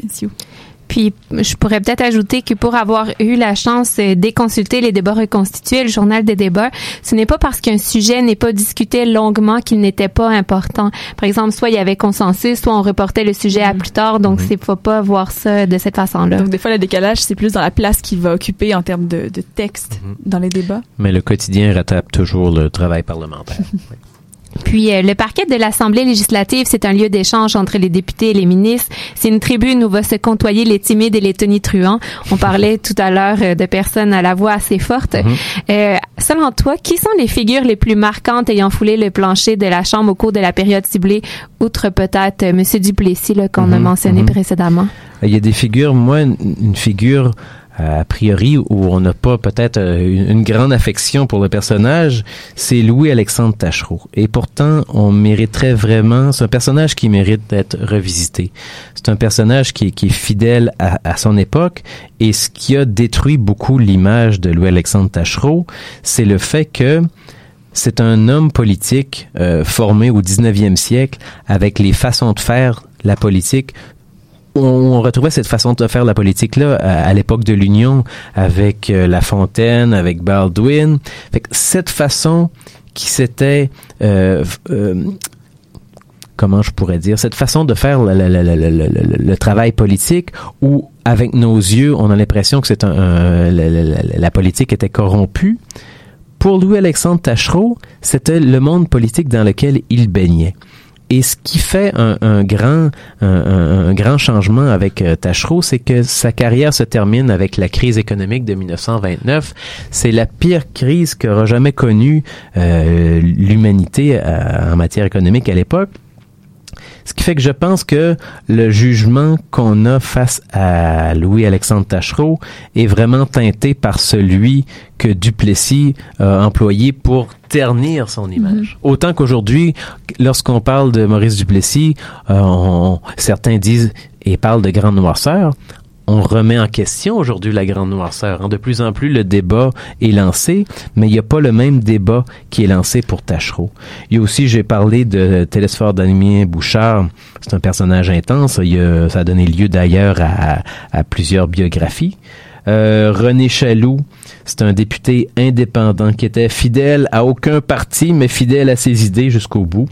Puis, je pourrais peut-être ajouter que pour avoir eu la chance euh, d'éconsulter les débats reconstitués, le journal des débats, ce n'est pas parce qu'un sujet n'est pas discuté longuement qu'il n'était pas important. Par exemple, soit il y avait consensus, soit on reportait le sujet à plus tard. Donc, c'est faut pas voir ça de cette façon-là. Donc, des fois, le décalage, c'est plus dans la place qu'il va occuper en termes de, de texte dans les débats. Mais le quotidien rattrape toujours le travail parlementaire. Puis euh, le parquet de l'Assemblée législative, c'est un lieu d'échange entre les députés et les ministres. C'est une tribune où va se côtoyer les timides et les tonitruants. On parlait tout à l'heure euh, de personnes à la voix assez forte. Euh, selon toi, qui sont les figures les plus marquantes ayant foulé le plancher de la Chambre au cours de la période ciblée, outre peut-être euh, Monsieur Duplessis là, qu'on a Mhm, mentionné mhm. précédemment? Il y a des figures, moi, une une figure a priori où on n'a pas peut-être euh, une, grande affection pour le personnage, c'est Louis-Alexandre Tachereau. Et pourtant, on mériterait vraiment, c'est un personnage qui mérite d'être revisité. C'est un personnage qui, est- qui est fidèle à, à son époque et ce qui a détruit beaucoup l'image de Louis-Alexandre Tachereau, c'est le fait que c'est un homme politique euh, formé au 19e siècle avec les façons de faire la politique on, retrouvait cette façon de faire la politique là à, à l'époque de l'Union avec euh, La Fontaine, avec Baldwin. Fait que cette façon qui s'était euh, euh, comment je pourrais dire cette façon de faire le, le- le- le- travail politique où avec nos yeux on a l'impression que c'est un, un- la, politique était corrompue pour Louis-Alexandre Tachereau, c'était le monde politique dans lequel il baignait. Et ce qui fait un, grand, un grand changement avec euh, Tachereau, c'est que sa carrière se termine avec la crise économique de 1929. C'est la pire crise qu'aura jamais connue euh, l'humanité euh, en matière économique à l'époque. Ce qui fait que je pense que le jugement qu'on a face à Louis-Alexandre Tachereau est vraiment teinté par celui que Duplessis a employé pour ternir son image. Autant qu'aujourd'hui, lorsqu'on parle de Maurice Duplessis, euh, on- certains disent et parlent de grande noirceur. On remet en question aujourd'hui la grande noirceur. hein. De plus en plus, le débat est lancé, mais il n'y a pas le même débat qui est lancé pour Tachereau. Il y a aussi, j'ai parlé de Télésphore Damien Bouchard. C'est un personnage intense. Il y a- ça a donné lieu d'ailleurs à, à plusieurs biographies. Euh, René Chaloux, c'est un député indépendant qui était fidèle à aucun parti, mais fidèle à ses idées jusqu'au bout.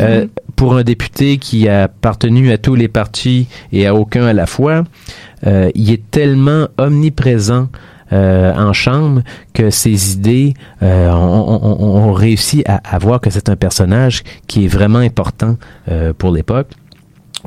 Euh, Pour un député qui a appartenu à tous les partis et à aucun à la fois, euh, il est tellement omniprésent euh, en chambre que ses idées euh, réussi à, à voir que c'est un personnage qui est vraiment important euh, pour l'époque.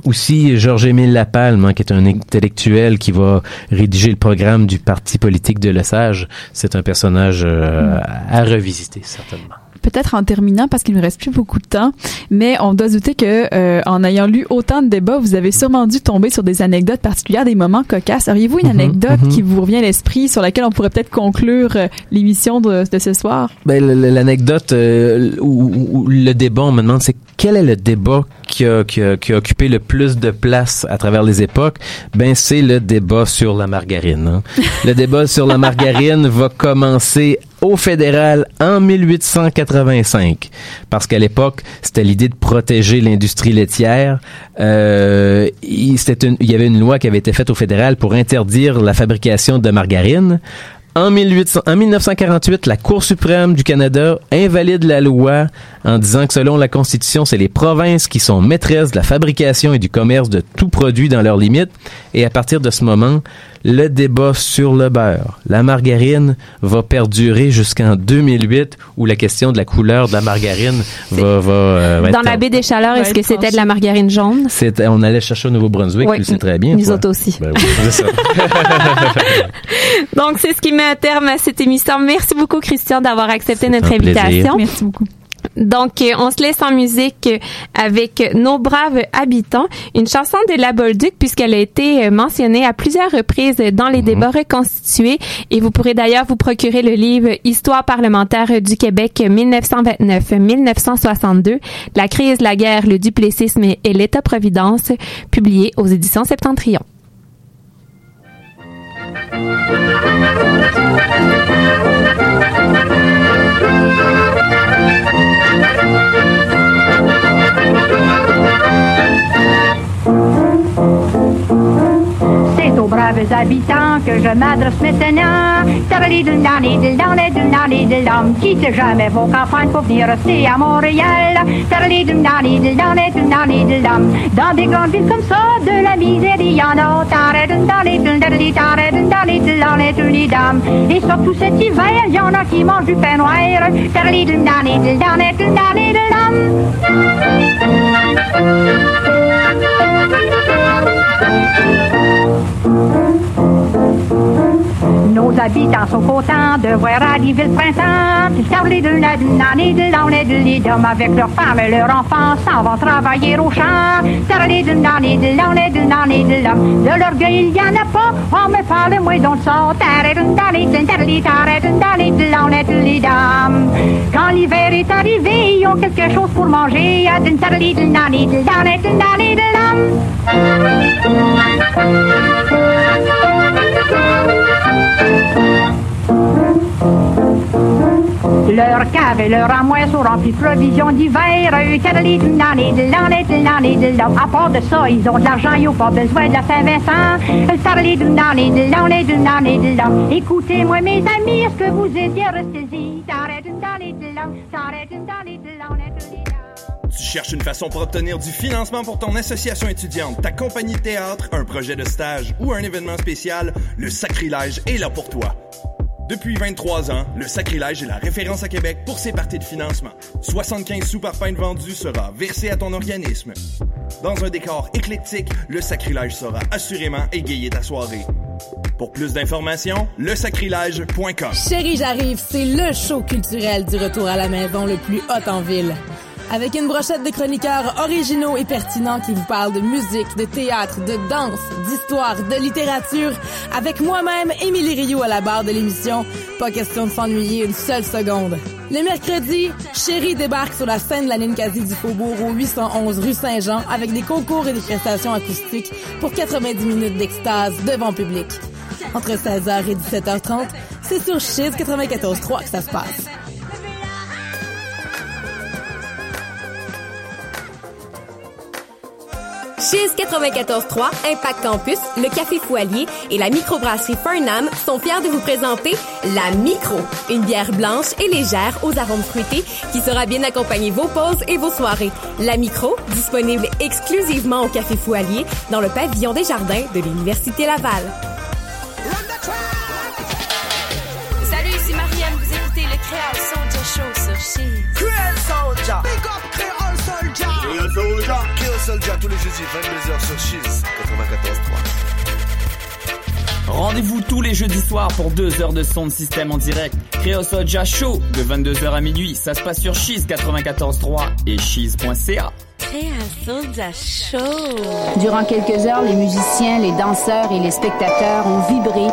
Aussi, Georges-Émile Lapalme, hein, qui est un intellectuel qui va rédiger le programme du parti politique de Lesage, c'est un personnage euh, à revisiter, certainement. Peut-être en terminant parce qu'il ne reste plus beaucoup de temps, mais on doit douter que euh, en ayant lu autant de débats, vous avez sûrement dû tomber sur des anecdotes particulières, des moments cocasses. Auriez-vous une Mhm, anecdote mhm. qui vous revient à l'esprit sur laquelle on pourrait peut-être conclure euh, l'émission de, de ce soir? Ben, l'anecdote euh, ou, ou- ou le débat, on me demande, c'est quel est le débat qui a, qui, a, qui a occupé le plus de place à travers les époques? Ben, c'est le débat sur la margarine. hein. le débat sur la margarine va commencer au fédéral en 1885 parce qu'à l'époque c'était l'idée de protéger l'industrie laitière. Euh, il, y avait une loi qui avait été faite au fédéral pour interdire la fabrication de margarine. En, 1800 en 1948, la Cour suprême du Canada invalide la loi en disant que selon la Constitution, c'est les provinces qui sont maîtresses de la fabrication et du commerce de tout produit dans leurs limites. Et à partir de ce moment, le débat sur le beurre, la margarine, va perdurer jusqu'en 2008, où la question de la couleur de la margarine va... va, euh, va Dans être- la baie des Chaleurs, est-ce que c'était de la margarine jaune? C'était- on allait chercher au Nouveau-Brunswick, Oui. tu le sais très bien. Nous toi. autres aussi. Ben oui, c'est ça. Donc, c'est ce qui met un terme à cette émission. Merci beaucoup, Christian, d'avoir accepté notre plaisir. invitation. Merci beaucoup. Donc, euh, on se laisse en musique euh, avec Nos braves habitants, une chanson de la Bolduc puisqu'elle a été euh, mentionnée à plusieurs reprises dans les débats reconstitués. Et vous pourrez d'ailleurs vous procurer le livre Histoire parlementaire du Québec 1929-1962, la crise, la guerre, le duplessisme et l'État-providence, publié aux éditions Septentrion. Braves habitants que je m'adresse maintenant. Quittez jamais vos campagnes pour venir rester à Montréal. Dans des grandes villes comme ça, de la misère, il y en a. Et surtout cet hiver, il y en a qui mangent du pain noir. Thank you. Nos habitants sont contents de voir arriver le printemps. Ils savent les deux, la deux, la les deux, la les deux, les hommes avec leurs femmes et leurs enfants s'en vont travailler au champ. Savent les deux, la les deux, la les deux, la les deux, hommes. De l'orgueil, il y en a pas. De taradun, taradun, la les deux, les dames. Quand l'hiver est arrivé, ils ont quelque chose pour manger. Adun, taradun, Leur cave et leur armoire sont remplis de provisions d'hiver. À part de ça, ils ont de l'argent, ils ont pas besoin de la Saint-Vincent. Écoutez-moi, mes amis, est-ce que vous étiez restez-y? Tadalidou, Tu cherches une façon pour obtenir du financement pour ton association étudiante, ta compagnie de théâtre, un projet de stage ou un événement spécial, le sacrilège est là pour toi. Depuis 23 ans, le sacrilège est la référence à Québec pour ses parties de financement. 75 sous par pinte vendue sera versé à ton organisme. Dans un décor éclectique, le sacrilège saura assurément égayer ta soirée. Pour plus d'informations, lesacrilège.com. Chérie, j'arrive, c'est le show culturel du retour à la maison le plus hot en ville. Avec une brochette de chroniqueurs originaux et pertinents qui vous parlent de musique, de théâtre, de danse, d'histoire, de littérature, avec moi-même, Émilie Rio à la barre de l'émission, pas question de s'ennuyer une seule seconde. Le mercredi, Chérie débarque sur la scène de la Ninkasi du Faubourg au 811 rue Saint-Jean avec des concours et des prestations acoustiques pour 90 minutes d'extase devant public. Entre 16h et 17h30, c'est sur Chiz 94.3 que ça se passe. Chiz 94.3, Impact Campus, le Café Foualier et la microbrasserie Fernam sont fiers de vous présenter la Micro, une bière blanche et légère aux arômes fruités qui sera bien accompagner vos pauses et vos soirées. La Micro, disponible exclusivement au Café Foualier dans le pavillon des jardins de l'Université Laval. Salut, ici Marianne, vous écoutez le Créole Soldier Show sur Chiz. Créole Soldier. Big up Créole Soldier. Créole Soldier. Soldier tous les jeudis 22h sur Chiz 94.3. Rendez-vous tous les jeudis soirs pour deux heures de son de système en direct. Créosoja Show de 22h à minuit. Ça se passe sur Cheese 94.3 et cheese.ca. Créasodia Show. Durant quelques heures, les musiciens, les danseurs et les spectateurs ont vibré